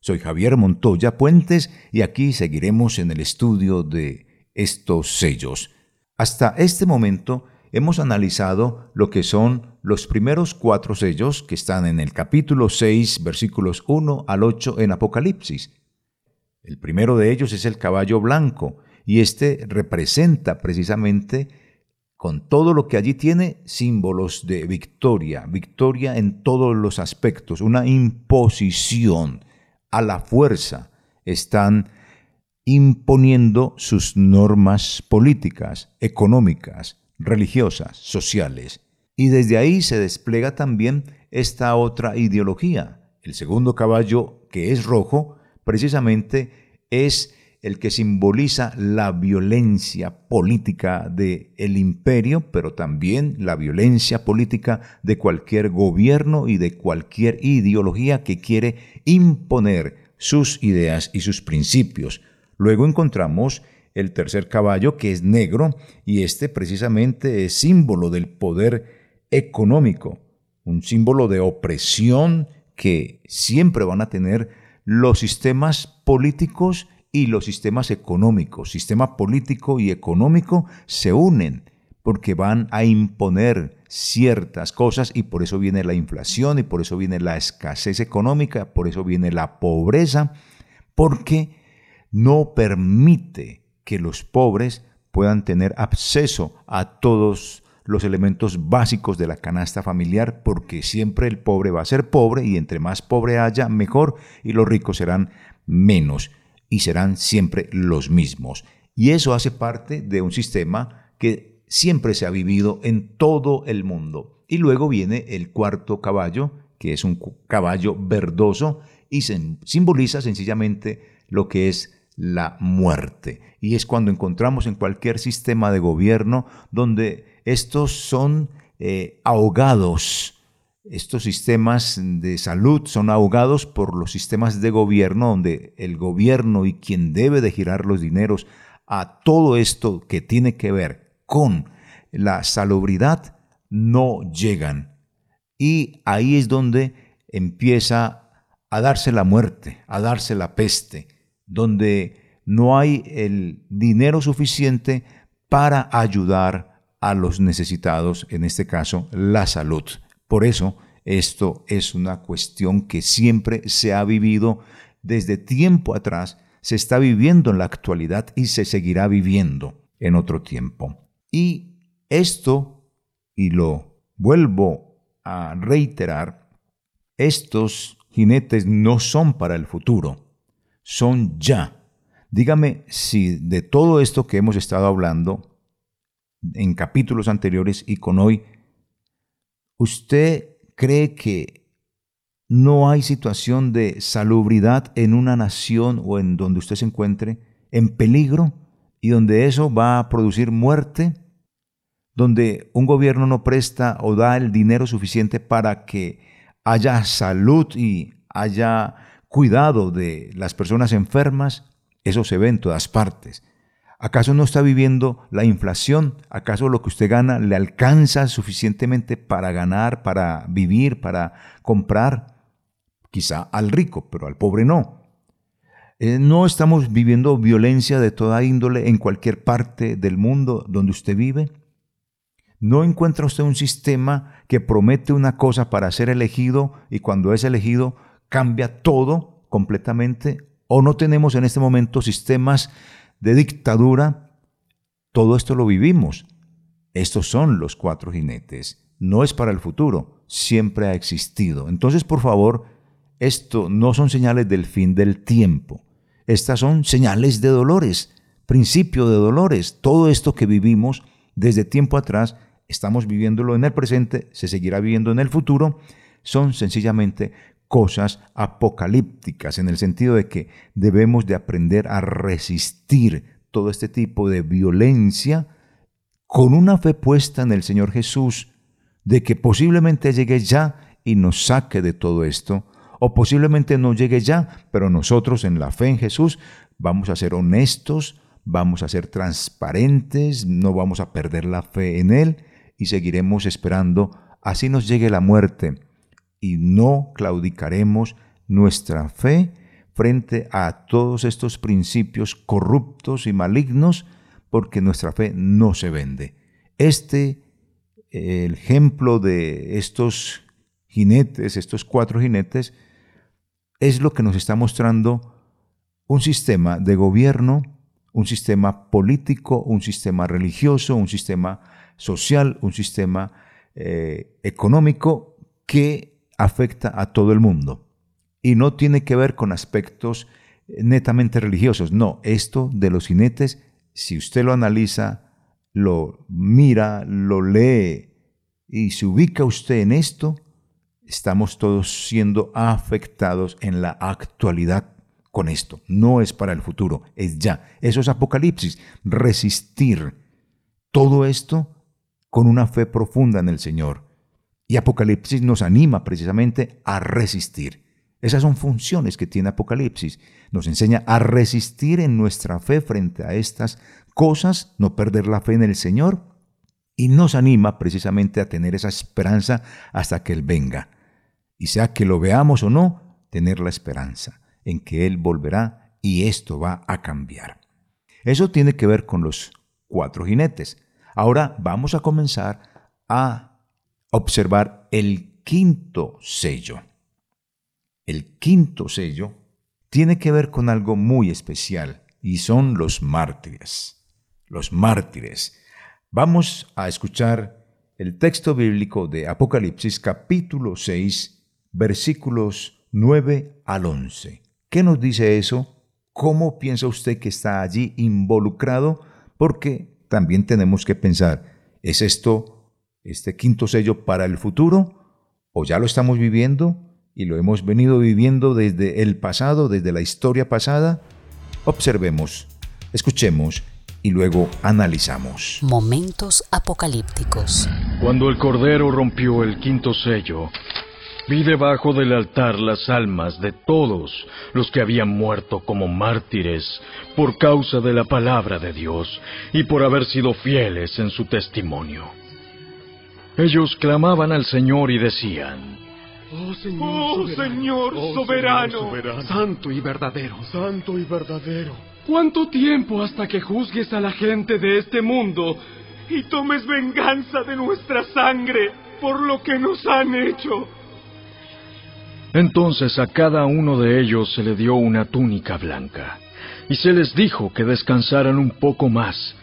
Soy Javier Montoya Puentes y aquí seguiremos en el estudio de estos sellos. Hasta este momento hemos analizado lo que son los primeros cuatro sellos que están en el capítulo 6, versículos 1 al 8 en Apocalipsis. El primero de ellos es el caballo blanco y este representa precisamente con todo lo que allí tiene símbolos de victoria, victoria en todos los aspectos, una imposición a la fuerza. Están imponiendo sus normas políticas, económicas, religiosas, sociales. Y desde ahí se despliega también esta otra ideología. El segundo caballo, que es rojo, precisamente es el que simboliza la violencia política del el imperio, pero también la violencia política de cualquier gobierno y de cualquier ideología que quiere imponer sus ideas y sus principios. Luego encontramos el tercer caballo, que es negro, y este precisamente es símbolo del poder económico, un símbolo de opresión que siempre van a tener los sistemas políticos y los sistemas económicos, sistema político y económico, se unen porque van a imponer ciertas cosas y por eso viene la inflación y por eso viene la escasez económica, por eso viene la pobreza, porque no permite que los pobres puedan tener acceso a todos los elementos básicos de la canasta familiar, porque siempre el pobre va a ser pobre y entre más pobre haya, mejor, y los ricos serán menos y serán siempre los mismos. Y eso hace parte de un sistema que siempre se ha vivido en todo el mundo. Y luego viene el cuarto caballo, que es un caballo verdoso y simboliza sencillamente lo que es la muerte. Y es cuando encontramos en cualquier sistema de gobierno donde estos son eh, ahogados estos sistemas de salud son ahogados por los sistemas de gobierno, donde el gobierno y quien debe de girar los dineros a todo esto que tiene que ver con la salubridad no llegan. Y ahí es donde empieza a darse la muerte, a darse la peste, donde no hay el dinero suficiente para ayudar a los necesitados, en este caso la salud. Por eso, esto es una cuestión que siempre se ha vivido desde tiempo atrás, se está viviendo en la actualidad y se seguirá viviendo en otro tiempo. Y esto, y lo vuelvo a reiterar, estos jinetes no son para el futuro, son ya. Dígame si de todo esto que hemos estado hablando en capítulos anteriores y con hoy, ¿Usted cree que no hay situación de salubridad en una nación o en donde usted se encuentre en peligro y donde eso va a producir muerte? Donde un gobierno no presta o da el dinero suficiente para que haya salud y haya cuidado de las personas enfermas, eso se ve en todas partes. ¿Acaso no está viviendo la inflación? ¿Acaso lo que usted gana le alcanza suficientemente para ganar, para vivir, para comprar? Quizá al rico, pero al pobre no. Eh, no estamos viviendo violencia de toda índole en cualquier parte del mundo donde usted vive. ¿No encuentra usted un sistema que promete una cosa para ser elegido y cuando es elegido cambia todo completamente? ¿O no tenemos en este momento sistemas de dictadura, todo esto lo vivimos. Estos son los cuatro jinetes. No es para el futuro, siempre ha existido. Entonces, por favor, esto no son señales del fin del tiempo. Estas son señales de dolores, principio de dolores. Todo esto que vivimos desde tiempo atrás, estamos viviéndolo en el presente, se seguirá viviendo en el futuro, son sencillamente cosas apocalípticas, en el sentido de que debemos de aprender a resistir todo este tipo de violencia con una fe puesta en el Señor Jesús, de que posiblemente llegue ya y nos saque de todo esto, o posiblemente no llegue ya, pero nosotros en la fe en Jesús vamos a ser honestos, vamos a ser transparentes, no vamos a perder la fe en Él y seguiremos esperando, así nos llegue la muerte, y no claudicaremos nuestra fe frente a todos estos principios corruptos y malignos, porque nuestra fe no se vende. Este, el ejemplo de estos jinetes, estos cuatro jinetes, es lo que nos está mostrando un sistema de gobierno, un sistema político, un sistema religioso, un sistema social, un sistema eh, económico que afecta a todo el mundo. Y no tiene que ver con aspectos netamente religiosos. No, esto de los jinetes, si usted lo analiza, lo mira, lo lee y se ubica usted en esto, estamos todos siendo afectados en la actualidad con esto. No es para el futuro, es ya. Eso es Apocalipsis. Resistir todo esto con una fe profunda en el Señor. Y Apocalipsis nos anima precisamente a resistir. Esas son funciones que tiene Apocalipsis. Nos enseña a resistir en nuestra fe frente a estas cosas, no perder la fe en el Señor, y nos anima precisamente a tener esa esperanza hasta que Él venga y sea que lo veamos o no, tener la esperanza en que Él volverá y esto va a cambiar. Eso tiene que ver con los cuatro jinetes. Ahora vamos a comenzar a observar el quinto sello. El quinto sello tiene que ver con algo muy especial y son los mártires. Los mártires. Vamos a escuchar el texto bíblico de Apocalipsis capítulo 6 versículos 9 al 11. ¿Qué nos dice eso? ¿Cómo piensa usted que está allí involucrado? Porque también tenemos que pensar, ¿es esto, este quinto sello para el futuro? ¿O ya lo estamos viviendo y lo hemos venido viviendo desde el pasado, desde la historia pasada? Observemos, escuchemos y luego analizamos. Momentos apocalípticos. Cuando el Cordero rompió el quinto sello, Vi debajo del altar las almas de todos los que habían muerto como mártires por causa de la palabra de Dios y por haber sido fieles en su testimonio. Ellos clamaban al Señor y decían, Oh Señor, oh, soberano, soberano, santo y verdadero, santo y verdadero. ¿Cuánto tiempo hasta que juzgues a la gente de este mundo y tomes venganza de nuestra sangre por lo que nos han hecho? Entonces a cada uno de ellos se le dio una túnica blanca, y se les dijo que descansaran un poco más,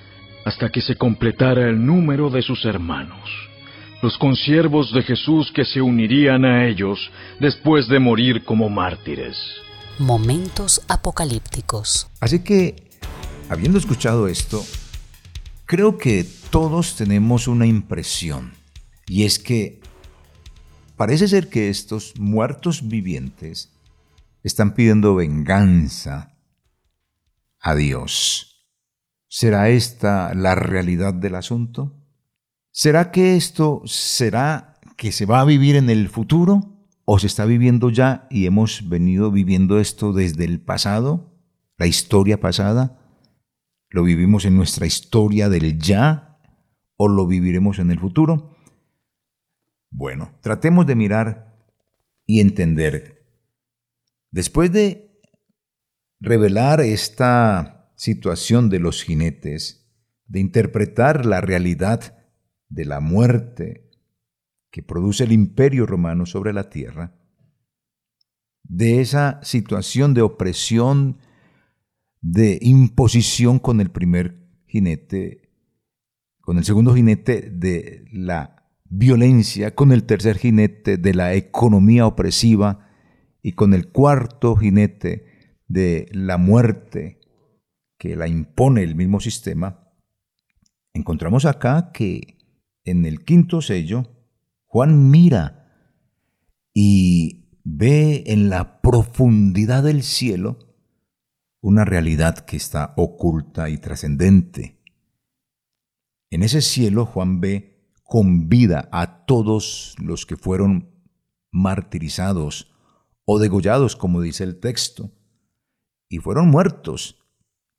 hasta que se completara el número de sus hermanos, los consiervos de Jesús que se unirían a ellos después de morir como mártires. Momentos apocalípticos. Así que, habiendo escuchado esto, creo que todos tenemos una impresión, y es que Parece ser que estos muertos vivientes están pidiendo venganza a Dios. ¿Será esta la realidad del asunto? ¿Será que esto será que se va a vivir en el futuro o se está viviendo ya y hemos venido viviendo esto desde el pasado, la historia pasada? ¿Lo vivimos en nuestra historia del ya o lo viviremos en el futuro? Bueno, tratemos de mirar y entender. Después de revelar esta situación de los jinetes, de interpretar la realidad de la muerte que produce el imperio romano sobre la tierra, de esa situación de opresión, de imposición con el primer jinete, con el segundo jinete de la violencia, con el tercer jinete de la economía opresiva y con el cuarto jinete de la muerte que la impone el mismo sistema, encontramos acá que en el quinto sello Juan mira y ve en la profundidad del cielo una realidad que está oculta y trascendente. En ese cielo Juan ve con vida a todos los que fueron martirizados o degollados, como dice el texto, y fueron muertos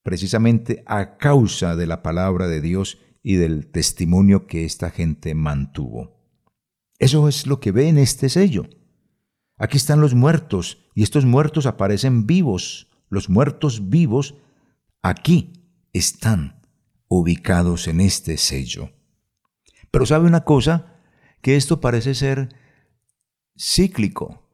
precisamente a causa de la palabra de Dios y del testimonio que esta gente mantuvo. Eso es lo que ve en este sello. Aquí están los muertos y estos muertos aparecen vivos. Los muertos vivos aquí están ubicados en este sello. Pero sabe una cosa, que esto parece ser cíclico,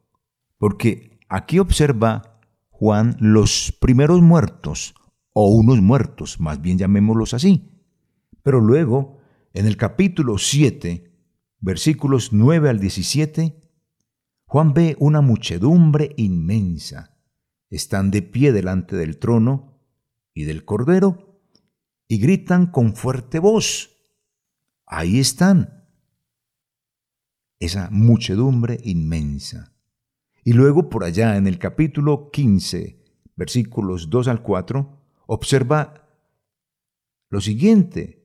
porque aquí observa Juan los primeros muertos, o unos muertos, más bien llamémoslos así. Pero luego, en el capítulo 7, versículos 9 al 17, Juan ve una muchedumbre inmensa. Están de pie delante del trono y del Cordero y gritan con fuerte voz. Ahí están. Esa muchedumbre inmensa. Y luego por allá en el capítulo 15, versículos 2 al 4, observa lo siguiente.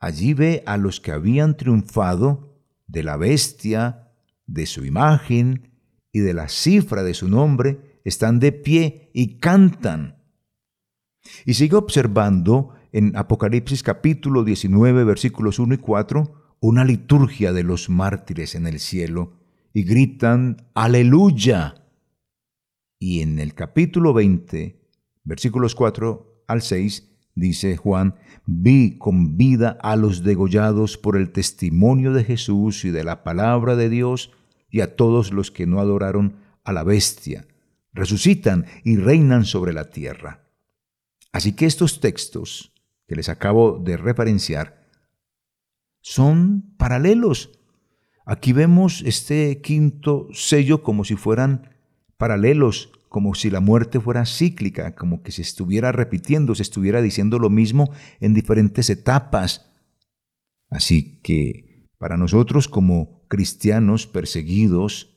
Allí ve a los que habían triunfado de la bestia, de su imagen y de la cifra de su nombre, están de pie y cantan. Y sigue observando en Apocalipsis capítulo 19 versículos 1 y 4 una liturgia de los mártires en el cielo y gritan aleluya. Y en el capítulo 20 versículos 4 al 6 dice Juan, vi con vida a los degollados por el testimonio de Jesús y de la palabra de Dios y a todos los que no adoraron a la bestia. Resucitan y reinan sobre la tierra. Así que estos textos que les acabo de referenciar son paralelos. Aquí vemos este quinto sello como si fueran paralelos, como si la muerte fuera cíclica, como que se estuviera repitiendo, se estuviera diciendo lo mismo en diferentes etapas. Así que para nosotros como cristianos perseguidos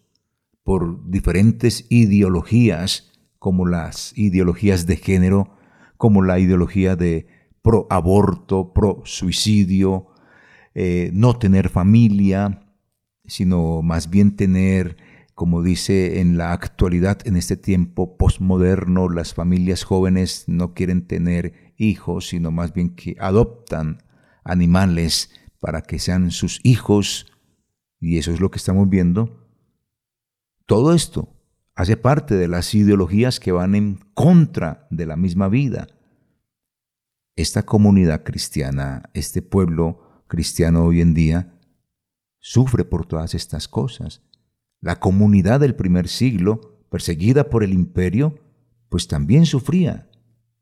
por diferentes ideologías, como las ideologías de género, como la ideología de pro aborto, pro suicidio, eh, no tener familia, sino más bien tener, como dice en la actualidad, en este tiempo postmoderno, las familias jóvenes no quieren tener hijos, sino más bien que adoptan animales para que sean sus hijos y eso es lo que estamos viendo, todo esto hace parte de las ideologías que van en contra de la misma vida. Esta comunidad cristiana, este pueblo cristiano hoy en día, sufre por todas estas cosas. La comunidad del primer siglo, perseguida por el imperio, pues también sufría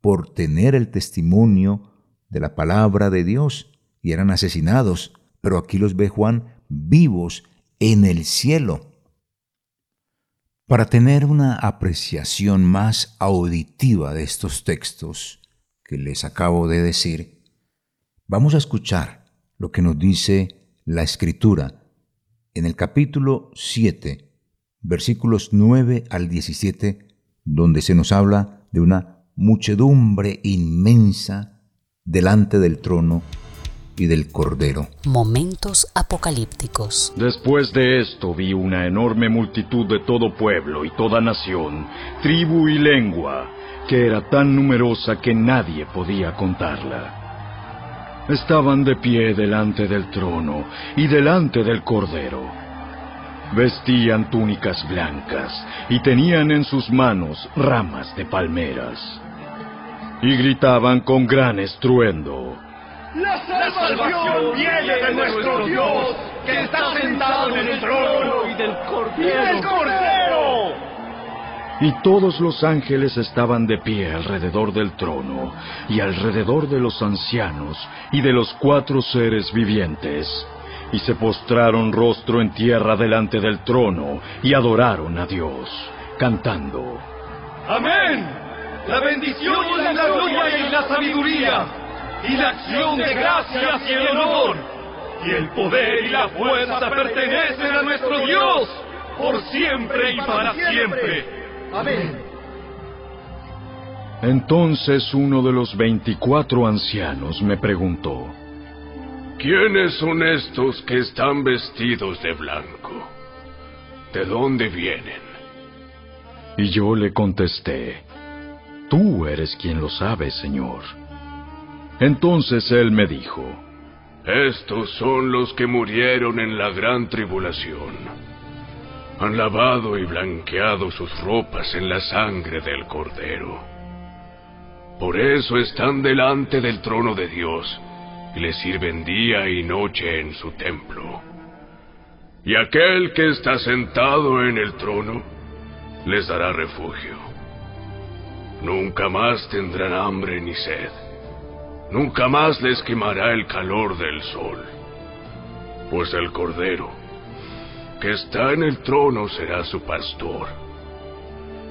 por tener el testimonio de la palabra de Dios y eran asesinados. Pero aquí los ve Juan vivos en el cielo. Para tener una apreciación más auditiva de estos textos que les acabo de decir, vamos a escuchar lo que nos dice la escritura en el capítulo 7, versículos 9 al 17, donde se nos habla de una muchedumbre inmensa delante del trono y del Cordero. Momentos apocalípticos. Después de esto vi una enorme multitud de todo pueblo y toda nación, tribu y lengua, que era tan numerosa que nadie podía contarla. Estaban de pie delante del trono y delante del Cordero. Vestían túnicas blancas y tenían en sus manos ramas de palmeras. Y gritaban con gran estruendo. La salvación viene de nuestro Dios, que está sentado en el trono y del Cordero. Y todos los ángeles estaban de pie alrededor del trono y alrededor de los ancianos y de los cuatro seres vivientes. Y se postraron rostro en tierra delante del trono y adoraron a Dios, cantando. Amén. La bendición y la gloria y la sabiduría y la acción de gracias y el honor, y el poder y la fuerza pertenecen a nuestro Dios por siempre y para siempre. Amén. Entonces uno de los veinticuatro ancianos me preguntó, ¿Quiénes son estos que están vestidos de blanco? ¿De dónde vienen? Y yo le contesté, Tú eres quien lo sabe, Señor. Entonces él me dijo, Estos son los que murieron en la gran tribulación. Han lavado y blanqueado sus ropas en la sangre del Cordero. Por eso están delante del trono de Dios y le sirven día y noche en su templo. Y aquel que está sentado en el trono les dará refugio. Nunca más tendrán hambre ni sed. Nunca más les quemará el calor del sol. Pues el Cordero, que está en el trono, será su pastor.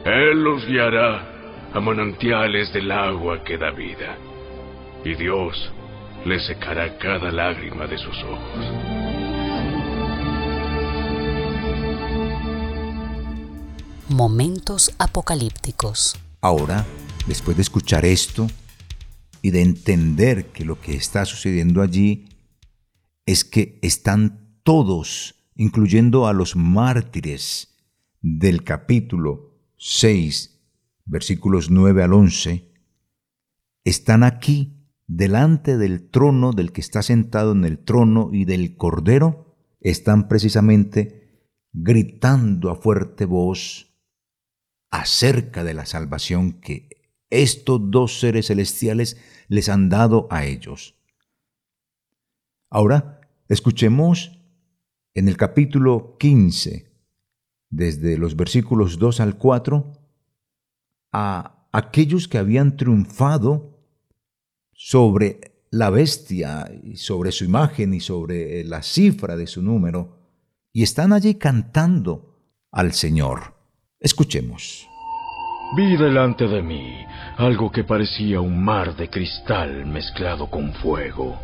Él los guiará a manantiales del agua que da vida, y Dios le secará cada lágrima de sus ojos. Momentos apocalípticos. Ahora, después de escuchar esto y de entender que lo que está sucediendo allí es que están todos, incluyendo a los mártires del capítulo 6 versículos 9 al 11, están aquí delante del trono del que está sentado en el trono y del Cordero, están precisamente gritando a fuerte voz acerca de la salvación que estos dos seres celestiales les han dado a ellos. Ahora, escuchemos en el capítulo 15, desde los versículos 2 al 4, a aquellos que habían triunfado sobre la bestia sobre su imagen y sobre la cifra de su número, y están allí cantando al Señor. Escuchemos. Vi delante de mí algo que parecía un mar de cristal mezclado con fuego.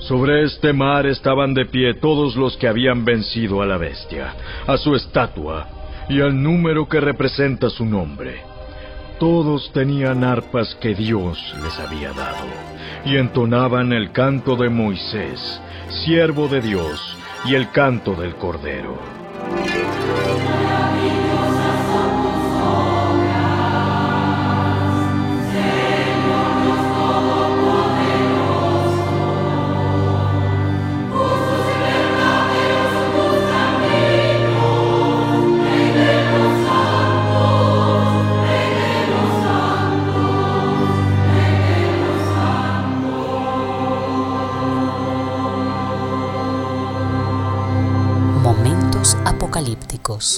Sobre este mar estaban de pie todos los que habían vencido a la bestia, a su estatua y al número que representa su nombre. Todos tenían arpas que Dios les había dado y entonaban el canto de Moisés, siervo de Dios, y el canto del Cordero.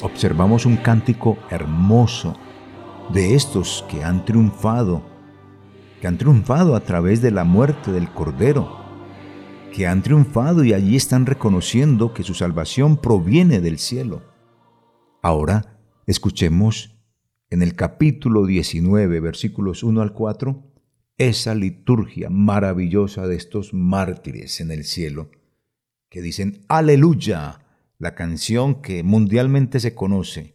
Observamos un cántico hermoso de estos que han triunfado, que han triunfado a través de la muerte del Cordero, que han triunfado y allí están reconociendo que su salvación proviene del cielo. Ahora escuchemos en el capítulo 19, versículos 1 al 4, esa liturgia maravillosa de estos mártires en el cielo, que dicen, aleluya, la canción que mundialmente se conoce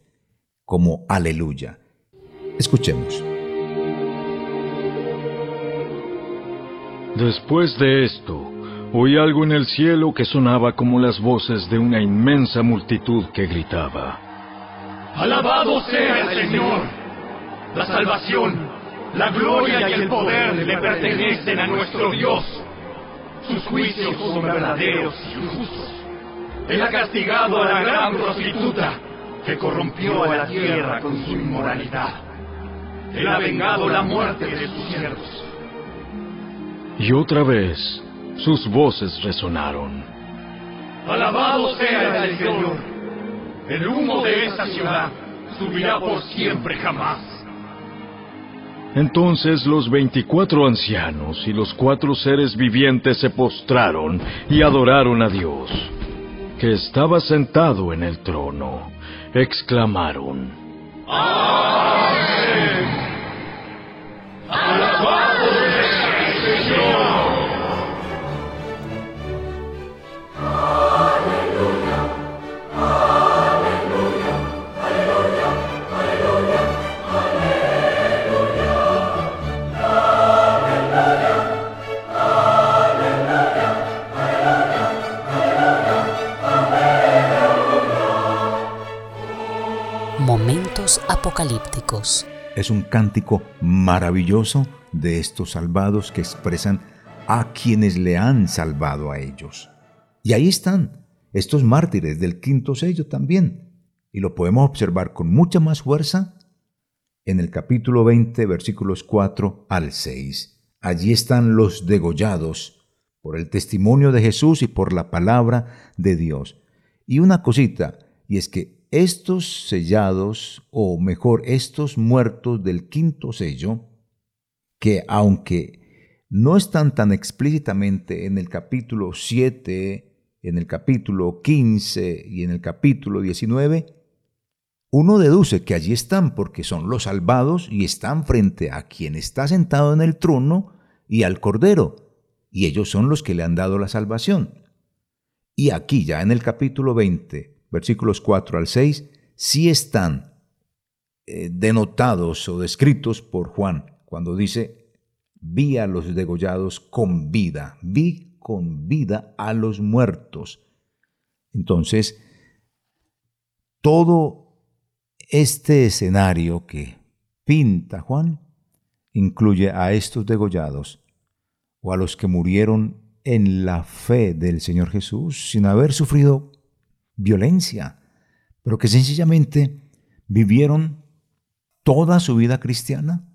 como Aleluya. Escuchemos. Después de esto, oí algo en el cielo que sonaba como las voces de una inmensa multitud que gritaba. Alabado sea el Señor. La salvación, la gloria y el poder le pertenecen a nuestro Dios. Sus juicios son verdaderos y justos. Él ha castigado a la gran prostituta que corrompió a la tierra con su inmoralidad. Él ha vengado la muerte de sus siervos. Y otra vez sus voces resonaron. Alabado sea el Señor. El humo de esta ciudad subirá por siempre jamás. Entonces los veinticuatro ancianos y los cuatro seres vivientes se postraron y adoraron a Dios que estaba sentado en el trono, exclamaron, ¡Amén! Apocalípticos. Es un cántico maravilloso de estos salvados que expresan a quienes le han salvado a ellos. Y ahí están, estos mártires del quinto sello también. Y lo podemos observar con mucha más fuerza en el capítulo 20, versículos 4 al 6. Allí están los degollados por el testimonio de Jesús y por la palabra de Dios. Y una cosita, y es que estos sellados, o mejor, estos muertos del quinto sello, que aunque no están tan explícitamente en el capítulo 7, en el capítulo 15 y en el capítulo 19, uno deduce que allí están porque son los salvados y están frente a quien está sentado en el trono y al Cordero, y ellos son los que le han dado la salvación. Y aquí ya en el capítulo 20, versículos 4 al 6, sí están eh, denotados o descritos por Juan cuando dice, vi a los degollados con vida, vi con vida a los muertos. Entonces, todo este escenario que pinta Juan incluye a estos degollados o a los que murieron en la fe del Señor Jesús sin haber sufrido violencia, pero que sencillamente vivieron toda su vida cristiana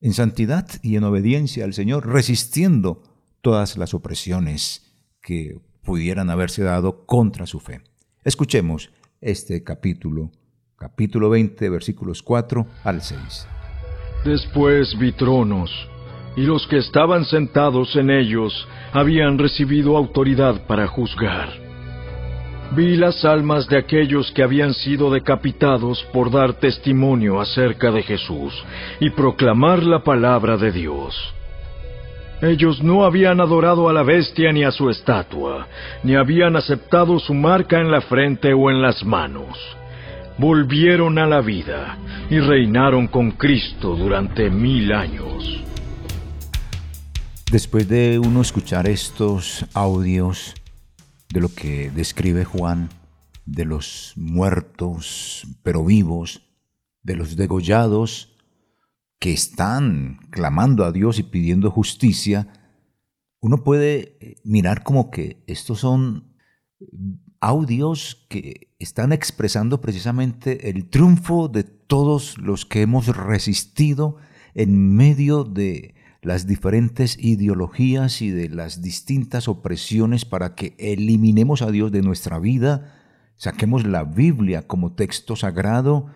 en santidad y en obediencia al Señor, resistiendo todas las opresiones que pudieran haberse dado contra su fe. Escuchemos este capítulo capítulo 20, versículos 4 al 6. Después vi tronos, y los que estaban sentados en ellos habían recibido autoridad para juzgar. Vi las almas de aquellos que habían sido decapitados por dar testimonio acerca de Jesús y proclamar la palabra de Dios. Ellos no habían adorado a la bestia ni a su estatua, ni habían aceptado su marca en la frente o en las manos volvieron a la vida y reinaron con Cristo durante mil años. Después de uno escuchar estos audios de lo que describe Juan, de los muertos pero vivos, de los degollados que están clamando a Dios y pidiendo justicia, uno puede mirar como que estos son audios que están expresando precisamente el triunfo de todos los que hemos resistido en medio de las diferentes ideologías y de las distintas opresiones para que eliminemos a Dios de nuestra vida, saquemos la Biblia como texto sagrado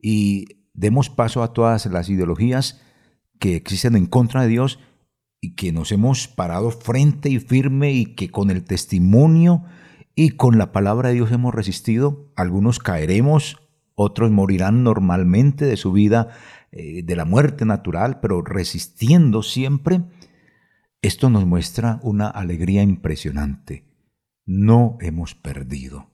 y demos paso a todas las ideologías que existen en contra de Dios y que nos hemos parado frente y firme y que con el testimonio y con la palabra de Dios hemos resistido. Algunos caeremos, otros morirán normalmente de su vida, eh, de la muerte natural, pero resistiendo siempre. Esto nos muestra una alegría impresionante. No hemos perdido.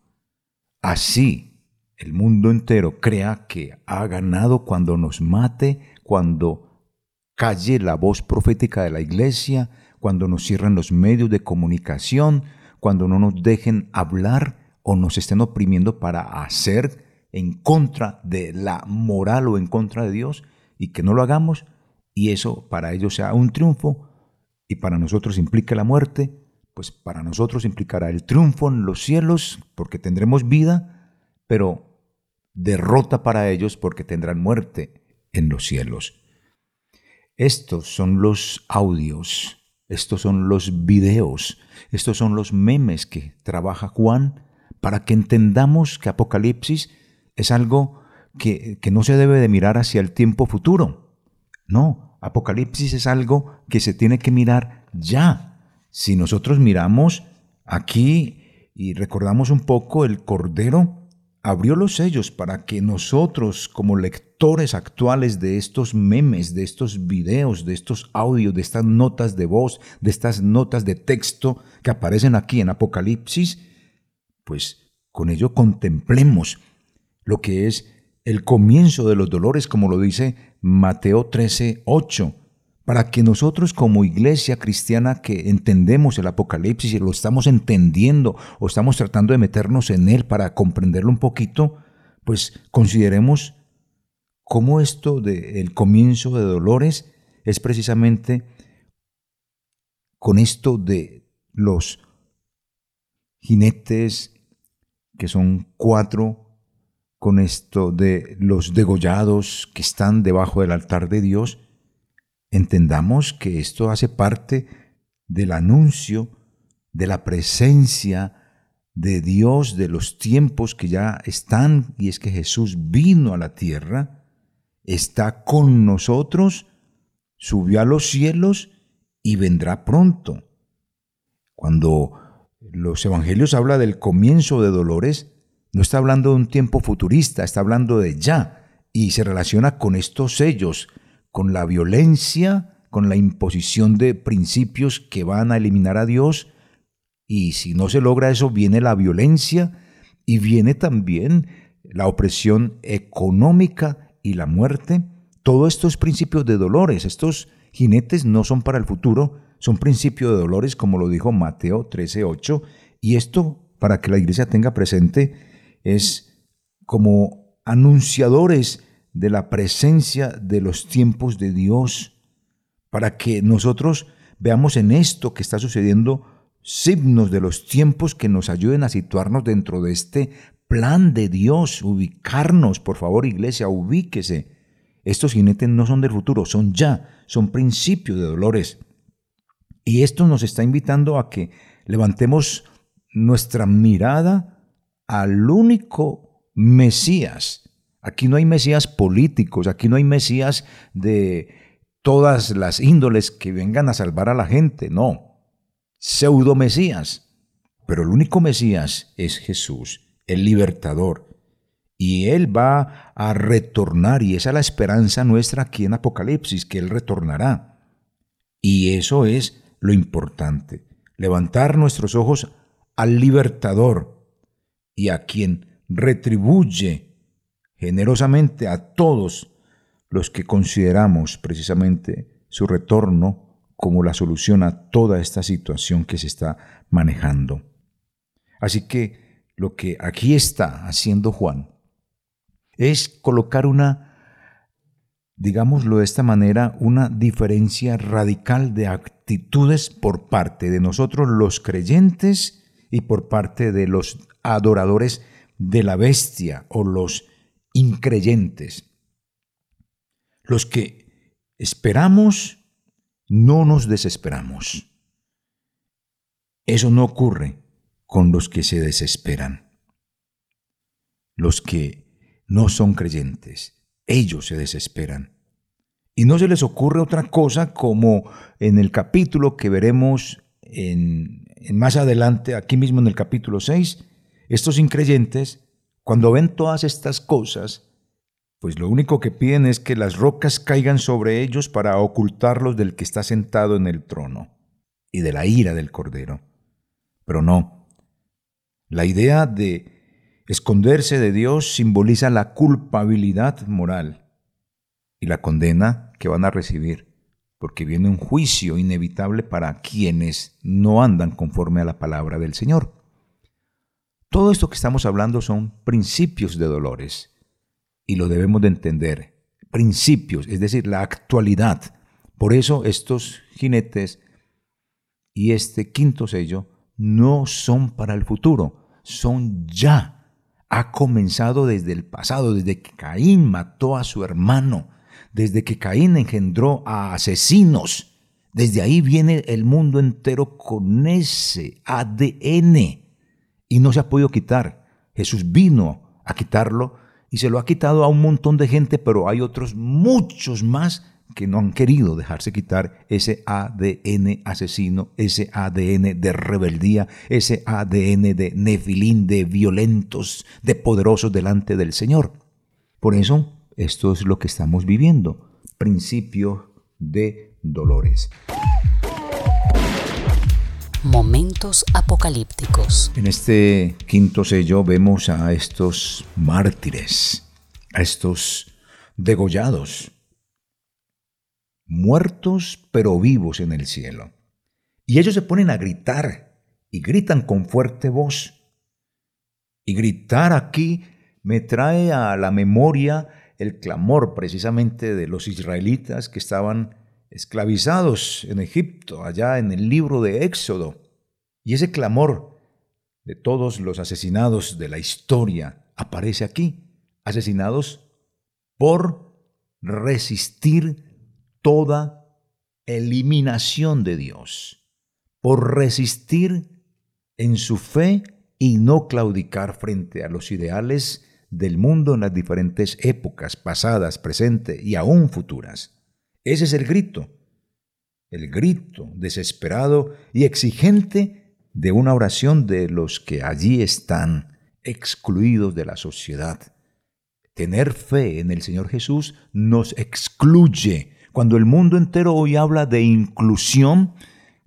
Así el mundo entero crea que ha ganado cuando nos mate, cuando calle la voz profética de la iglesia, cuando nos cierran los medios de comunicación, cuando no nos dejen hablar o nos estén oprimiendo para hacer en contra de la moral o en contra de Dios y que no lo hagamos y eso para ellos sea un triunfo y para nosotros implica la muerte, pues para nosotros implicará el triunfo en los cielos porque tendremos vida, pero derrota para ellos porque tendrán muerte en los cielos. Estos son los audios estos son los videos, estos son los memes que trabaja Juan para que entendamos que Apocalipsis es algo que, que, no se debe de mirar hacia el tiempo futuro. No, Apocalipsis es algo que se tiene que mirar ya. Si nosotros miramos aquí y recordamos un poco el Cordero, abrió los sellos para que nosotros, como lectores actuales de estos memes, de estos videos, de estos audios, de estas notas de voz, de estas notas de texto que aparecen aquí en Apocalipsis, pues con ello contemplemos lo que es el comienzo de los dolores, como lo dice Mateo 13, 8 para que nosotros como iglesia cristiana que entendemos el Apocalipsis y lo estamos entendiendo o estamos tratando de meternos en él para comprenderlo un poquito, pues consideremos cómo esto del comienzo de dolores es precisamente con esto de los jinetes, que son cuatro, con esto de los degollados que están debajo del altar de Dios, entendamos que esto hace parte del anuncio de la presencia de Dios de los tiempos que ya están, y es que Jesús vino a la tierra, está con nosotros, subió a los cielos y vendrá pronto. Cuando los evangelios habla del comienzo de dolores, no está hablando de un tiempo futurista, está hablando de ya, y se relaciona con estos sellos, con la violencia, con la imposición de principios que van a eliminar a Dios, y si no se logra eso, viene la violencia y viene también la opresión económica y la muerte. Todos estos principios de dolores, estos jinetes no son para el futuro, son principios de dolores, como lo dijo Mateo 13:8. Y esto, para que la iglesia tenga presente, es como anunciadores de la presencia de los tiempos de Dios, para que nosotros veamos en esto que está sucediendo signos de los tiempos que nos ayuden a situarnos dentro de este plan de Dios, ubicarnos, por favor iglesia, ubíquese. Estos jinetes no son del futuro, son ya, son principios de dolores. Y esto nos está invitando a que levantemos nuestra mirada al único Mesías. Aquí no hay Mesías políticos, aquí no hay Mesías de todas las índoles que vengan a salvar a la gente, no pseudo Mesías. Pero el único Mesías es Jesús, el libertador. Y Él va a retornar, y esa es la esperanza nuestra aquí en Apocalipsis, que Él retornará. Y eso es lo importante, levantar nuestros ojos al libertador y a quien retribuye generosamente a todos los que consideramos precisamente su retorno como la solución a toda esta situación que se está manejando. Así que lo que aquí está haciendo Juan es colocar una, digámoslo de esta manera, una diferencia radical de actitudes por parte de nosotros los creyentes y por parte de los adoradores de la bestia o los increyentes. Los que esperamos no nos desesperamos. Eso no ocurre con los que se desesperan. Los que no son creyentes, ellos se desesperan. Y no se les ocurre otra cosa como en el capítulo que veremos en, más adelante, aquí mismo en el capítulo 6, estos increyentes, cuando ven todas estas cosas, pues lo único que piden es que las rocas caigan sobre ellos para ocultarlos del que está sentado en el trono y de la ira del Cordero. Pero no. La idea de esconderse de Dios simboliza la culpabilidad moral y la condena que van a recibir, porque viene un juicio inevitable para quienes no andan conforme a la palabra del Señor. Todo esto que estamos hablando son principios de dolores y lo debemos de entender. Principios, es decir, la actualidad. Por eso estos jinetes y este quinto sello no son para el futuro, son ya. Ha comenzado desde el pasado, desde que Caín mató a su hermano, desde que Caín engendró a asesinos. Desde ahí viene el mundo entero con ese ADN y no se ha podido quitar. Jesús vino a quitarlo y se lo ha quitado a un montón de gente, pero hay otros muchos más que no han querido dejarse quitar ese ADN asesino, ese ADN de rebeldía, ese ADN de nefilín, de violentos, de poderosos delante del Señor. Por eso, esto es lo que estamos viviendo, principio de dolores. Momentos apocalípticos. En este quinto sello vemos a estos mártires, a estos degollados, muertos pero vivos en el cielo. Y ellos se ponen a gritar y gritan con fuerte voz. Y gritar aquí me trae a la memoria el clamor precisamente de los israelitas que estaban esclavizados en Egipto, allá en el libro de Éxodo. Y ese clamor de todos los asesinados de la historia aparece aquí, asesinados por resistir toda eliminación de Dios, por resistir en su fe y no claudicar frente a los ideales del mundo en las diferentes épocas pasadas, presentes y aún futuras. Ese es el grito, el grito desesperado y exigente de una oración de los que allí están excluidos de la sociedad. Tener fe en el Señor Jesús nos excluye. Cuando el mundo entero hoy habla de inclusión,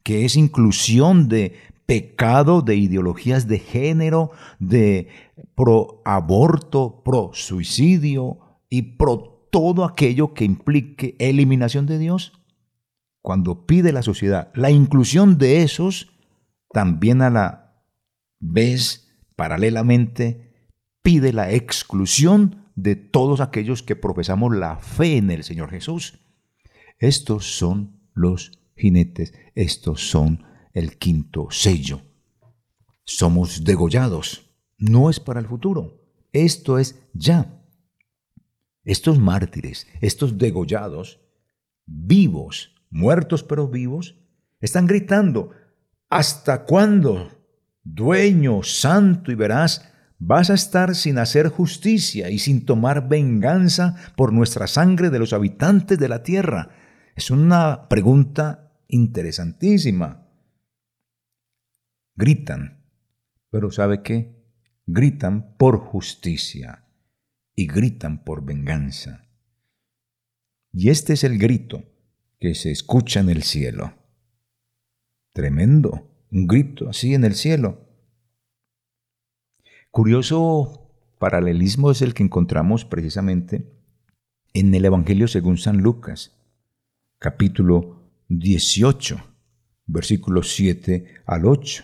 que es inclusión de pecado, de ideologías de género, de pro aborto, pro suicidio y pro todo aquello que implique eliminación de Dios, cuando pide la sociedad la inclusión de esos, también a la vez, paralelamente, pide la exclusión de todos aquellos que profesamos la fe en el Señor Jesús. Estos son los jinetes, estos son el quinto sello. Somos degollados. No es para el futuro. Esto es ya. Estos mártires, estos degollados, vivos, muertos pero vivos, están gritando, ¿hasta cuándo, dueño, santo y veraz, vas a estar sin hacer justicia y sin tomar venganza por nuestra sangre de los habitantes de la tierra? Es una pregunta interesantísima gritan, pero ¿sabe qué? Gritan por justicia y gritan por venganza. Y este es el grito que se escucha en el cielo. Tremendo, un grito así en el cielo. Curioso paralelismo es el que encontramos precisamente en el Evangelio según San Lucas, capítulo 18, versículos 7 al 8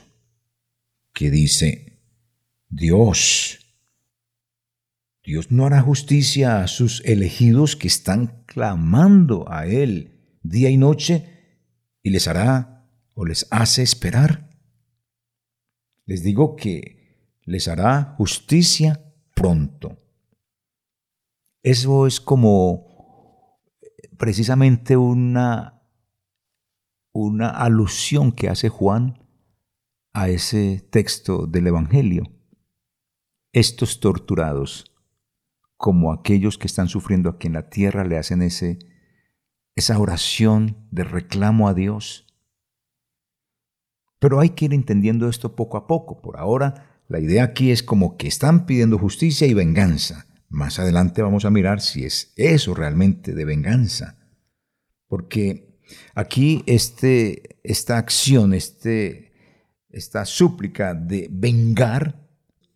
que dice, Dios, Dios no hará justicia a sus elegidos que están clamando a Él día y noche y les hará o les hace esperar. Les digo que les hará justicia pronto. Eso es como precisamente una, una alusión que hace Juan a ese texto del Evangelio. Estos torturados, como aquellos que están sufriendo aquí en la tierra, le hacen ese, esa oración de reclamo a Dios. Pero hay que ir entendiendo esto poco a poco. Por ahora, la idea aquí es como que están pidiendo justicia y venganza. Más adelante vamos a mirar si es eso realmente de venganza. Porque aquí este, esta acción, este, esta súplica de vengar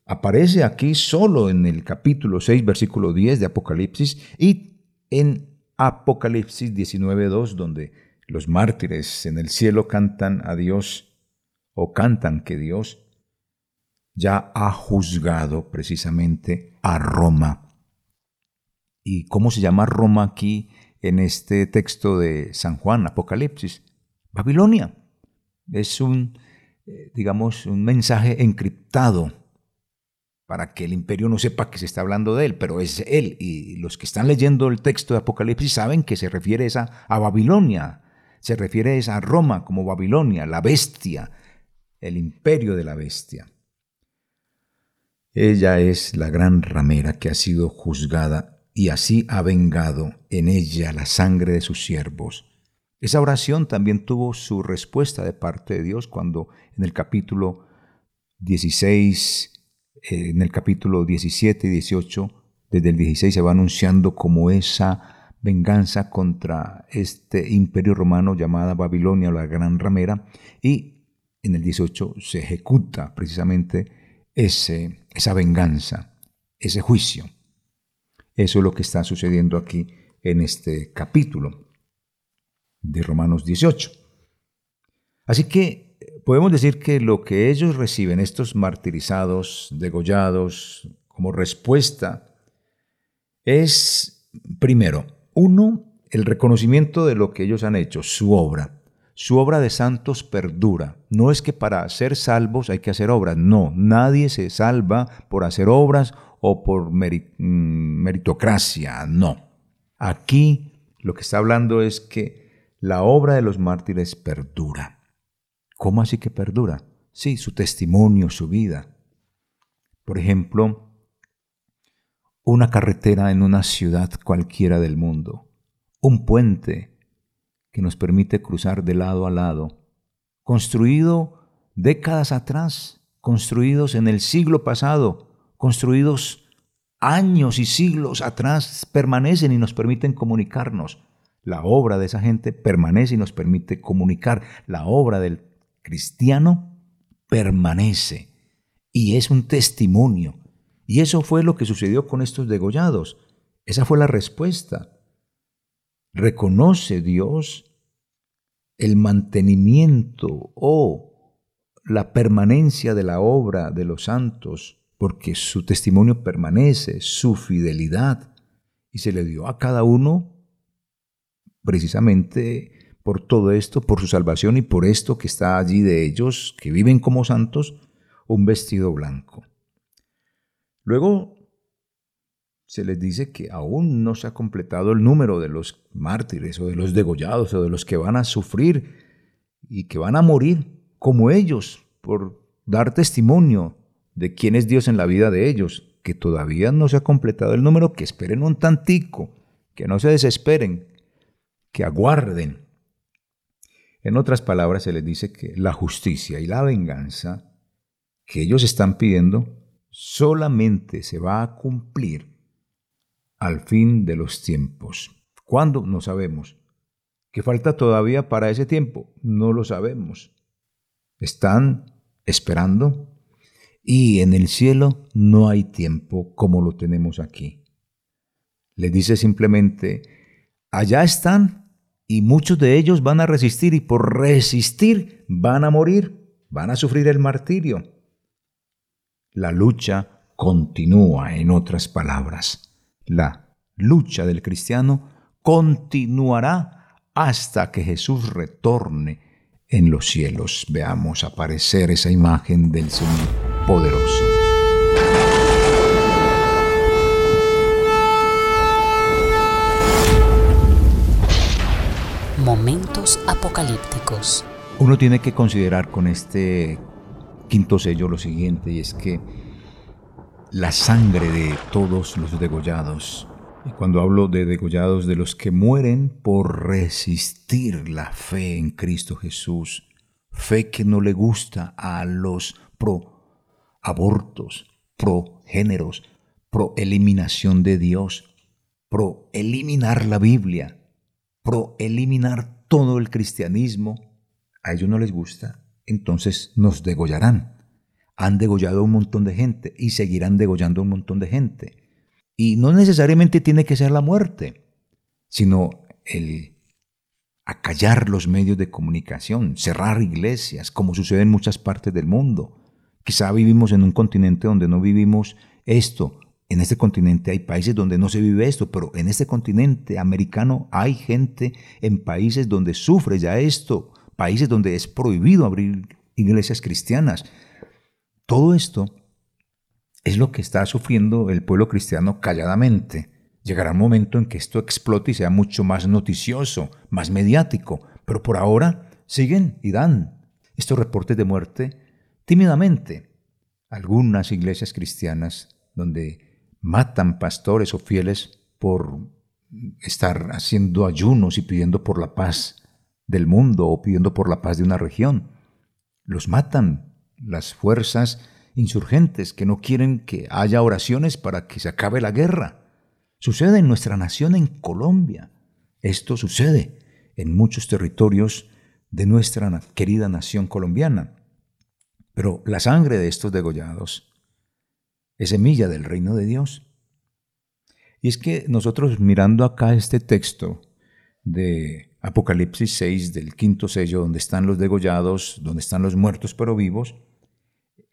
aparece aquí solo en el capítulo 6, versículo 10 de Apocalipsis y en Apocalipsis 19.2, donde los mártires en el cielo cantan a Dios o cantan que Dios ya ha juzgado precisamente a Roma. ¿Y cómo se llama Roma aquí en este texto de San Juan, Apocalipsis? Babilonia. Es un eh, digamos, un mensaje encriptado para que el imperio no sepa que se está hablando de él, pero es él. Y los que están leyendo el texto de Apocalipsis saben que se refiere a, a Babilonia, se refiere a Roma como Babilonia, la bestia, el imperio de la bestia. Ella es la gran ramera que ha sido juzgada y así ha vengado en ella la sangre de sus siervos esa oración también tuvo su respuesta de parte de Dios cuando en el capítulo 16, eh, en el capítulo 17 y 18, desde el 16 se va anunciando como esa venganza contra este imperio romano llamada Babilonia o la gran ramera y en el 18 se ejecuta precisamente ese, esa venganza, ese juicio. Eso es lo que está sucediendo aquí en este capítulo de Romanos 18. Así que podemos decir que lo que ellos reciben, estos martirizados, degollados, como respuesta, es primero, uno, el reconocimiento de lo que ellos han hecho, su obra. Su obra de santos perdura. No es que para ser salvos hay que hacer obras. No, nadie se salva por hacer obras o por mm, meritocracia. No. Aquí lo que está hablando es que la obra de los mártires perdura. ¿Cómo así que perdura? Sí, su testimonio, su vida. Por ejemplo, una carretera en una ciudad cualquiera del mundo, un puente que nos permite cruzar de lado a lado, construido décadas atrás, construidos en el siglo pasado, construidos años y siglos atrás, permanecen y nos permiten comunicarnos. La obra de esa gente permanece y nos permite comunicar. La obra del cristiano permanece y es un testimonio. Y eso fue lo que sucedió con estos degollados. Esa fue la respuesta. ¿Reconoce Dios el mantenimiento o la permanencia de la obra de los santos, porque su testimonio permanece, su fidelidad, y se le dio a cada uno precisamente por todo esto, por su salvación y por esto que está allí de ellos, que viven como santos, un vestido blanco. Luego se les dice que aún no se ha completado el número de los mártires o de los degollados o de los que van a sufrir y que van a morir como ellos por dar testimonio de quién es Dios en la vida de ellos, que todavía no se ha completado el número, que esperen un tantico, que no se desesperen, que aguarden. En otras palabras se les dice que la justicia y la venganza que ellos están pidiendo solamente se va a cumplir al fin de los tiempos. ¿Cuándo? No sabemos. ¿Qué falta todavía para ese tiempo? No lo sabemos. Están esperando y en el cielo no hay tiempo como lo tenemos aquí. Le dice simplemente, allá están y muchos de ellos van a resistir y por resistir van a morir, van a sufrir el martirio. La lucha continúa, en otras palabras la lucha del cristiano continuará hasta que Jesús retorne en los cielos. Veamos aparecer esa imagen del Señor poderoso. Momentos apocalípticos. Uno tiene que considerar con este quinto sello lo siguiente, y es que la sangre de todos los degollados. Y cuando hablo de degollados, de los que mueren por resistir la fe en Cristo Jesús, fe que no le gusta a los pro abortos, pro géneros, pro eliminación de Dios, pro eliminar la Biblia, pro eliminar todo el cristianismo, a ellos no les gusta, entonces nos degollarán han degollado a un montón de gente y seguirán degollando un montón de gente. Y no necesariamente tiene que ser la muerte, sino el acallar los medios de comunicación, cerrar iglesias, como sucede en muchas partes del mundo. Quizá vivimos en un continente donde no vivimos esto. En este continente hay países donde no se vive esto, pero en este continente americano hay gente en países donde sufre ya esto, países donde es prohibido abrir iglesias cristianas. Todo esto es lo que está sufriendo el pueblo cristiano calladamente. Llegará un momento en que esto explote y sea mucho más noticioso, más mediático, pero por ahora siguen y dan estos reportes de muerte tímidamente. Algunas iglesias cristianas donde matan pastores o fieles por estar haciendo ayunos y pidiendo por la paz del mundo o pidiendo por la paz de una región. Los matan las fuerzas insurgentes que no quieren que haya oraciones para que se acabe la guerra. Sucede en nuestra nación, en Colombia. Esto sucede en muchos territorios de nuestra querida nación colombiana. Pero la sangre de estos degollados es semilla del reino de Dios. Y es que nosotros mirando acá este texto de Apocalipsis 6 del quinto sello, donde están los degollados, donde están los muertos pero vivos,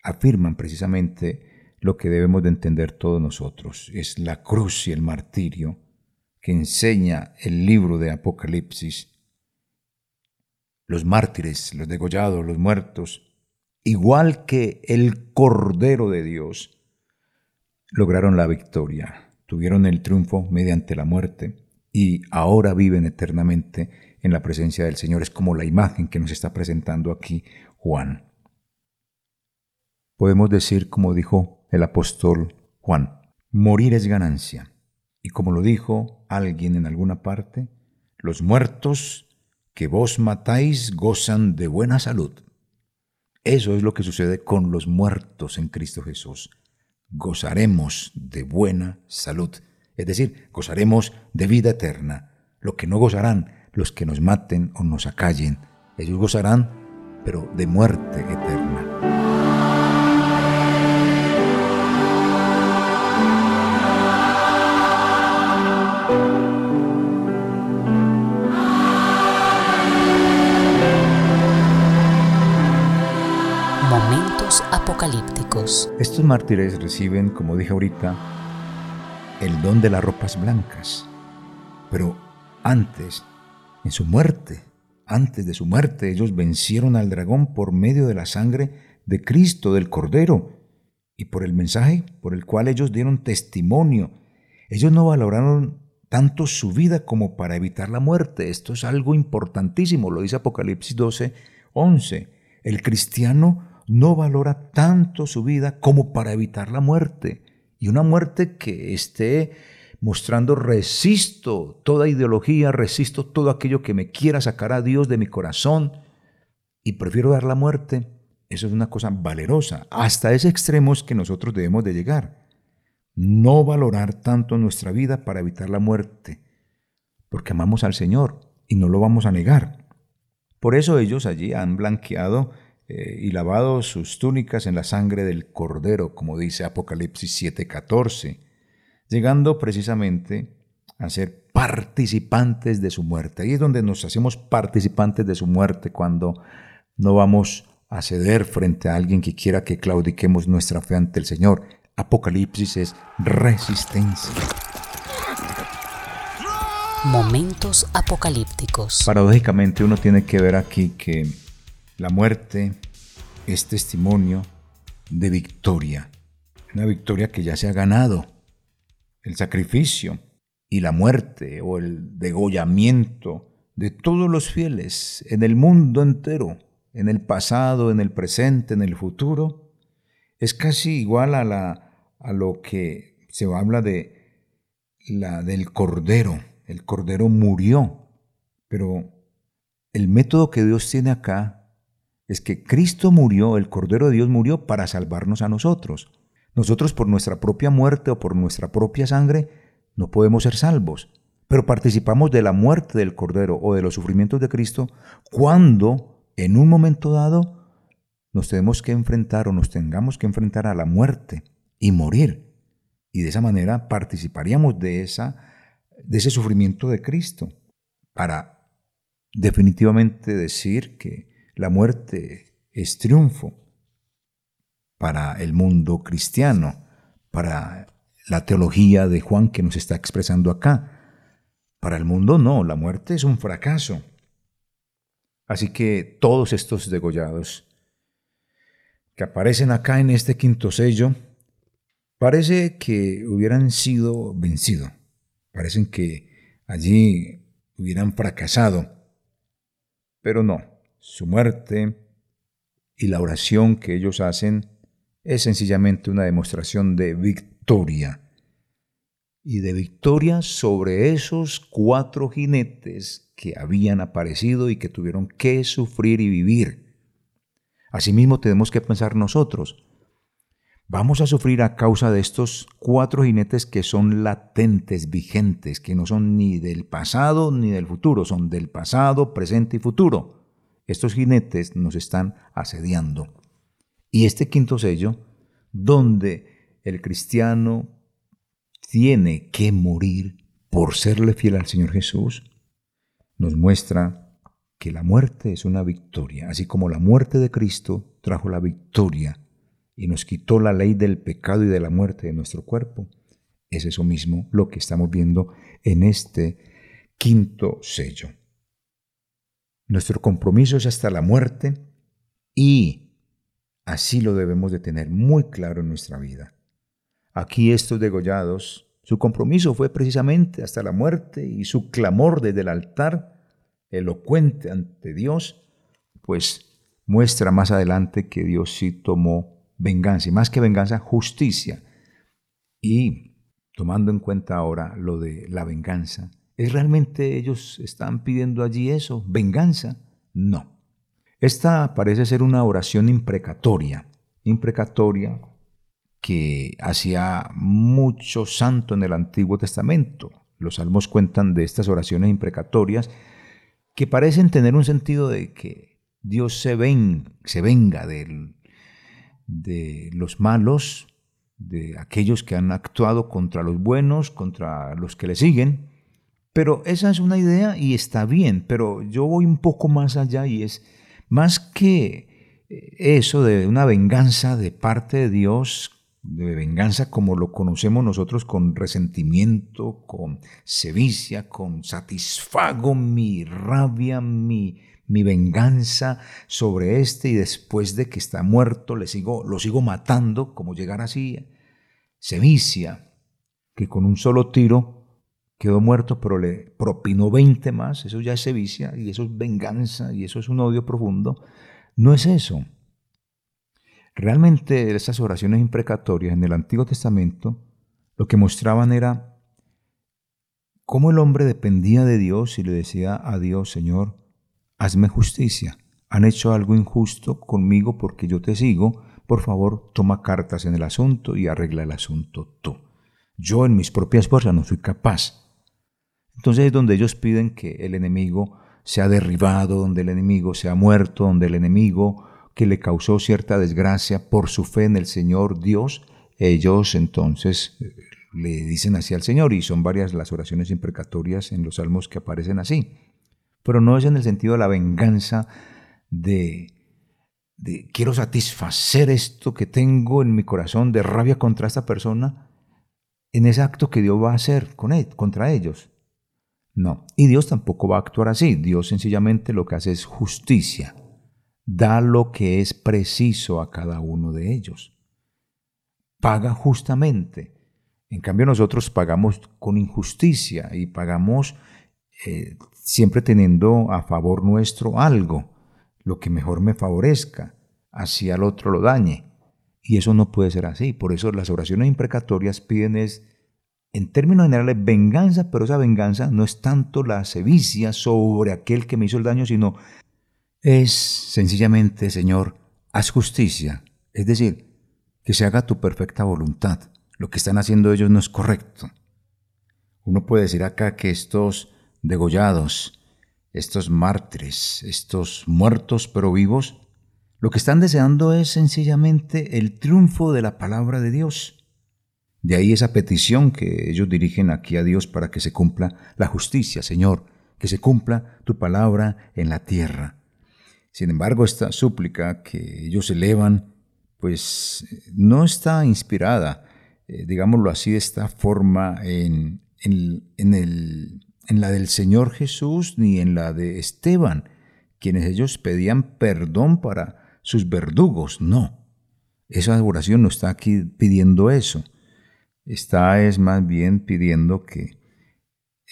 afirman precisamente lo que debemos de entender todos nosotros. Es la cruz y el martirio que enseña el libro de Apocalipsis, los mártires, los degollados, los muertos, igual que el Cordero de Dios, lograron la victoria, tuvieron el triunfo mediante la muerte y ahora viven eternamente en la presencia del Señor. Es como la imagen que nos está presentando aquí Juan. Podemos decir, como dijo el apóstol Juan, morir es ganancia. Y como lo dijo alguien en alguna parte, los muertos que vos matáis gozan de buena salud. Eso es lo que sucede con los muertos en Cristo Jesús. Gozaremos de buena salud, es decir, gozaremos de vida eterna. Lo que no gozarán los que nos maten o nos acallen, ellos gozarán, pero de muerte eterna. Estos mártires reciben, como dije ahorita, el don de las ropas blancas. Pero antes, en su muerte, antes de su muerte, ellos vencieron al dragón por medio de la sangre de Cristo, del Cordero, y por el mensaje por el cual ellos dieron testimonio. Ellos no valoraron tanto su vida como para evitar la muerte. Esto es algo importantísimo, lo dice Apocalipsis 12, 11. El cristiano no valora tanto su vida como para evitar la muerte. Y una muerte que esté mostrando resisto toda ideología, resisto todo aquello que me quiera sacar a Dios de mi corazón y prefiero dar la muerte. Eso es una cosa valerosa. Hasta ese extremo es que nosotros debemos de llegar. No valorar tanto nuestra vida para evitar la muerte, porque amamos al Señor y no lo vamos a negar. Por eso ellos allí han blanqueado eh, y lavado sus túnicas en la sangre del Cordero, como dice Apocalipsis 7:14, llegando precisamente a ser participantes de su muerte. Ahí es donde nos hacemos participantes de su muerte, cuando no vamos a ceder frente a alguien que quiera que claudiquemos nuestra fe ante el Señor. Apocalipsis es resistencia. Momentos apocalípticos. Paradójicamente uno tiene que ver aquí que la muerte es testimonio de victoria, una victoria que ya se ha ganado. El sacrificio y la muerte o el degollamiento de todos los fieles en el mundo entero, en el pasado, en el presente, en el futuro, es casi igual a, a lo que se habla de la del cordero. El cordero murió, pero el método que Dios tiene acá es que Cristo murió, el Cordero de Dios murió para salvarnos a nosotros. Nosotros por nuestra propia muerte o por nuestra propia sangre no podemos ser salvos, pero participamos de la muerte del Cordero o de los sufrimientos de Cristo cuando en un momento dado nos tenemos que enfrentar o nos tengamos que enfrentar a la muerte y morir. Y de esa manera participaríamos de, de ese sufrimiento de Cristo para definitivamente decir que la muerte es triunfo para el mundo cristiano, para la teología de Juan que nos está expresando acá. Para el mundo no, la muerte es un fracaso. Así que todos estos degollados que aparecen acá en este quinto sello, parece que hubieran sido vencidos, parecen que allí hubieran fracasado, pero no. Su muerte y la oración que ellos hacen es sencillamente una demostración de victoria. Y de victoria sobre esos cuatro jinetes que habían aparecido y que tuvieron que sufrir y vivir. Asimismo tenemos que pensar nosotros, vamos a sufrir a causa de estos cuatro jinetes que son latentes, vigentes, que no son ni del pasado ni del futuro, son del pasado, presente y futuro. Estos jinetes nos están asediando. Y este quinto sello, donde el cristiano tiene que morir por serle fiel al Señor Jesús, nos muestra que la muerte es una victoria, así como la muerte de Cristo trajo la victoria y nos quitó la ley del pecado y de la muerte de nuestro cuerpo. Es eso mismo lo que estamos viendo en este quinto sello. Nuestro compromiso es hasta la muerte y así lo debemos de tener muy claro en nuestra vida. Aquí estos degollados, su compromiso fue precisamente hasta la muerte y su clamor desde el altar, elocuente ante Dios, pues muestra más adelante que Dios sí tomó venganza, y más que venganza, justicia. Y tomando en cuenta ahora lo de la venganza, ¿es realmente ellos están pidiendo allí eso? ¿Venganza? No. Esta parece ser una oración imprecatoria, imprecatoria que hacía mucho santo en el Antiguo Testamento. Los salmos cuentan de estas oraciones imprecatorias que parecen tener un sentido de que Dios se, se venga de los malos, de aquellos que han actuado contra los buenos, contra los que le siguen. Pero esa es una idea y está bien, pero yo voy un poco más allá y es más que eso de una venganza de parte de Dios, de venganza como lo conocemos nosotros con resentimiento, con sevicia, con satisfago mi rabia, mi, mi venganza sobre este y después de que está muerto le sigo, lo sigo matando, como llegar así, sevicia, que con un solo tiro quedó muerto, pero le propinó 20 más, eso ya es sevicia y eso es venganza y eso es un odio profundo. No es eso. Realmente esas oraciones imprecatorias en el Antiguo Testamento lo que mostraban era cómo el hombre dependía de Dios y le decía a Dios, Señor, hazme justicia. Han hecho algo injusto conmigo porque yo te sigo. Por favor, toma cartas en el asunto y arregla el asunto tú. Yo en mis propias fuerzas no soy capaz. Entonces es donde ellos piden que el enemigo sea derribado, donde el enemigo sea muerto, donde el enemigo que le causó cierta desgracia por su fe en el Señor Dios, ellos entonces eh, le dicen así al Señor y son varias las oraciones imprecatorias en los salmos que aparecen así. Pero no es en el sentido de la venganza de, quiero satisfacer esto que tengo en mi corazón de rabia contra esta persona en ese acto que Dios va a hacer él, contra ellos. No, y Dios tampoco va a actuar así. Dios sencillamente lo que hace es justicia da lo que es preciso a cada uno de ellos. Paga justamente. En cambio nosotros pagamos con injusticia y pagamos eh, siempre teniendo a favor nuestro algo, lo que mejor me favorezca, así al otro lo dañe. Y eso no puede ser así. Por eso las oraciones imprecatorias piden es, en términos generales, venganza, pero esa venganza no es tanto la sevicia sobre aquel que me hizo el daño, sino es sencillamente, Señor, haz justicia, es decir, que se haga tu perfecta voluntad. Lo que están haciendo ellos no es correcto. Uno puede decir acá que estos degollados, estos mártires, estos muertos pero vivos, lo que están deseando es sencillamente el triunfo de la palabra de Dios. De ahí esa petición que ellos dirigen aquí a Dios para que se cumpla la justicia, Señor, que se cumpla tu palabra en la tierra. Sin embargo, esta súplica que ellos elevan, pues no está inspirada, eh, digámoslo así, de esta forma en, en la del Señor Jesús ni en la de Esteban, quienes ellos pedían perdón para sus verdugos. No, esa oración no está aquí pidiendo eso. Está es más bien pidiendo que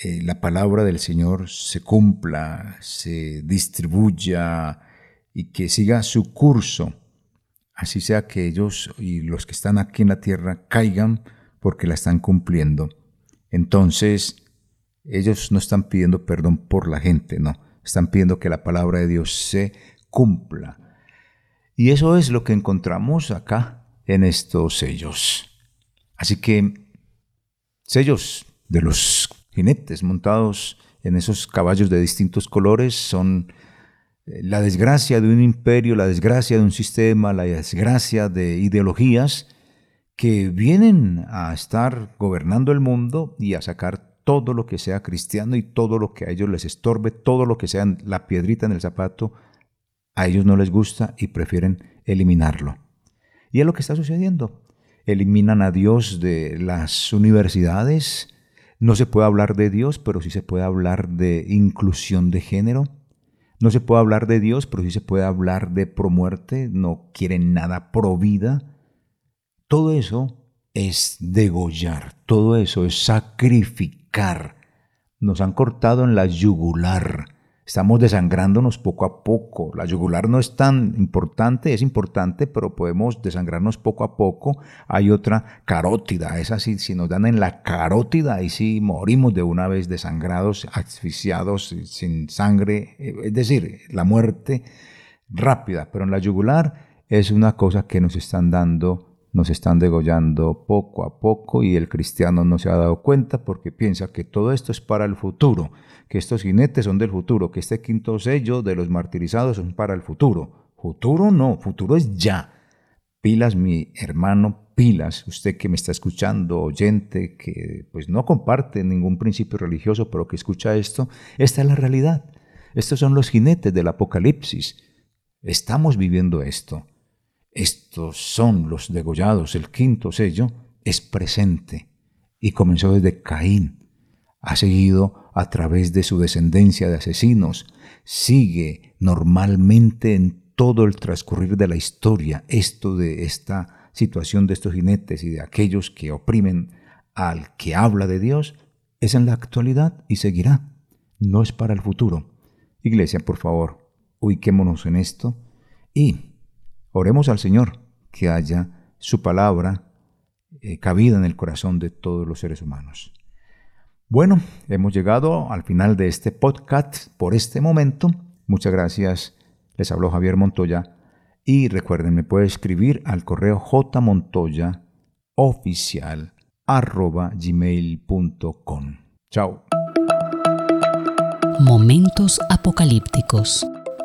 eh, la palabra del Señor se cumpla, se distribuya, y que siga su curso, así sea que ellos y los que están aquí en la tierra caigan porque la están cumpliendo. Entonces, ellos no están pidiendo perdón por la gente, no, están pidiendo que la palabra de Dios se cumpla. Y eso es lo que encontramos acá en estos sellos. Así que sellos de los jinetes montados en esos caballos de distintos colores son la desgracia de un imperio, la desgracia de un sistema, la desgracia de ideologías que vienen a estar gobernando el mundo y a sacar todo lo que sea cristiano y todo lo que a ellos les estorbe, todo lo que sea la piedrita en el zapato, a ellos no les gusta y prefieren eliminarlo. Y es lo que está sucediendo. Eliminan a Dios de las universidades, No se puede hablar de Dios, pero sí se puede hablar de inclusión de género. No se puede hablar de Dios, pero sí se puede hablar de promuerte. No quieren nada pro vida. Todo eso es degollar, todo eso es sacrificar. Nos han cortado en la yugular Estamos desangrándonos poco a poco. La yugular no es tan importante, es importante, pero podemos desangrarnos poco a poco. Hay otra carótida, es así, si nos dan en la carótida, ahí sí morimos de una vez desangrados, asfixiados, sin sangre, es decir, la muerte rápida. Pero en la yugular es una cosa que nos están dando nos están degollando poco a poco y el cristiano no se ha dado cuenta porque piensa que todo esto es para el futuro, que estos jinetes son del futuro, que este quinto sello de los martirizados son para el futuro. Futuro no, futuro es ya. Pilas, mi hermano, pilas, usted que me está escuchando, oyente, que pues no comparte ningún principio religioso, pero que escucha esto, esta es la realidad. Estos son los jinetes del Apocalipsis. Estamos viviendo esto. Estos son los degollados, el quinto sello es presente y comenzó desde Caín, ha seguido a través de su descendencia de asesinos, sigue normalmente en todo el transcurrir de la historia esto de esta situación de estos jinetes y de aquellos que oprimen al que habla de Dios, es en la actualidad y seguirá, no es para el futuro. Iglesia, por favor, ubiquémonos en esto y Oremos al Señor que haya su palabra eh, cabida en el corazón de todos los seres humanos. Bueno, hemos llegado al final de este podcast por este momento. Muchas gracias. Les habló Javier Montoya. Y recuerden, me puede escribir al correo jmontoyaoficial.gmail.com. Chao. Momentos apocalípticos.